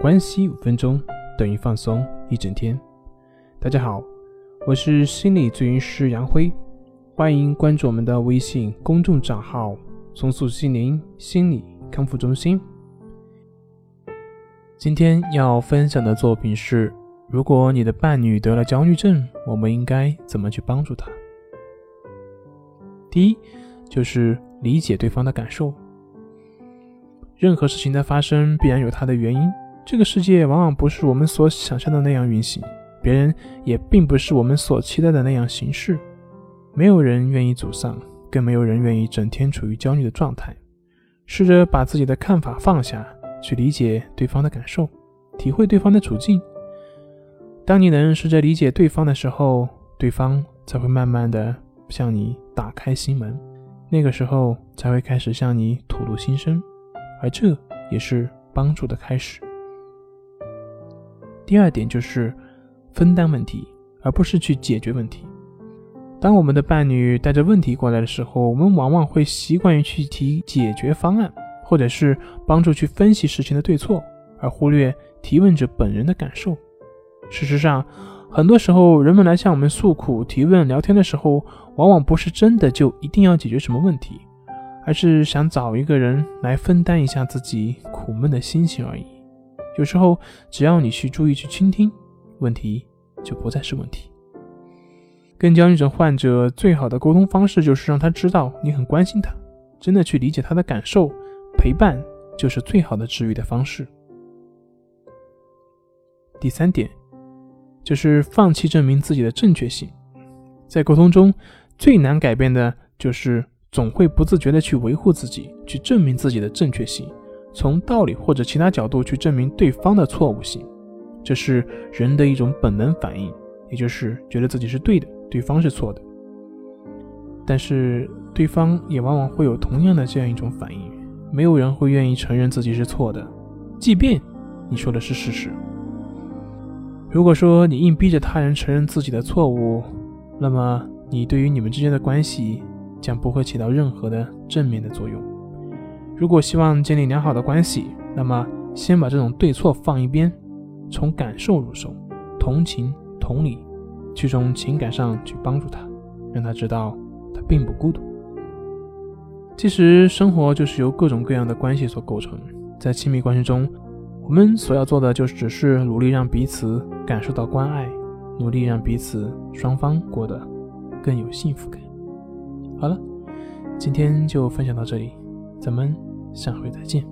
关系五分钟等于放松一整天。大家好，我是心理咨询师杨辉，欢迎关注我们的微信公众账号“松塑心灵心理康复中心”。今天要分享的作品是：如果你的伴侣得了焦虑症，我们应该怎么去帮助他？第一，就是理解对方的感受。任何事情的发生必然有它的原因。这个世界往往不是我们所想象的那样运行，别人也并不是我们所期待的那样行事。没有人愿意沮丧，更没有人愿意整天处于焦虑的状态。试着把自己的看法放下，去理解对方的感受，体会对方的处境。当你能试着理解对方的时候，对方才会慢慢的向你打开心门，那个时候才会开始向你吐露心声，而这也是帮助的开始。第二点就是分担问题，而不是去解决问题。当我们的伴侣带着问题过来的时候，我们往往会习惯于去提解决方案，或者是帮助去分析事情的对错，而忽略提问者本人的感受。事实上，很多时候人们来向我们诉苦、提问、聊天的时候，往往不是真的就一定要解决什么问题，而是想找一个人来分担一下自己苦闷的心情而已。有时候，只要你去注意去倾听，问题就不再是问题。跟焦虑症患者最好的沟通方式就是让他知道你很关心他，真的去理解他的感受，陪伴就是最好的治愈的方式。第三点，就是放弃证明自己的正确性。在沟通中最难改变的就是总会不自觉的去维护自己，去证明自己的正确性。从道理或者其他角度去证明对方的错误性，这是人的一种本能反应，也就是觉得自己是对的，对方是错的。但是对方也往往会有同样的这样一种反应，没有人会愿意承认自己是错的，即便你说的是事实。如果说你硬逼着他人承认自己的错误，那么你对于你们之间的关系将不会起到任何的正面的作用。如果希望建立良好的关系，那么先把这种对错放一边，从感受入手，同情、同理，去从情感上去帮助他，让他知道他并不孤独。其实生活就是由各种各样的关系所构成，在亲密关系中，我们所要做的就只是努力让彼此感受到关爱，努力让彼此双方过得更有幸福感。好了，今天就分享到这里，咱们。下回再见。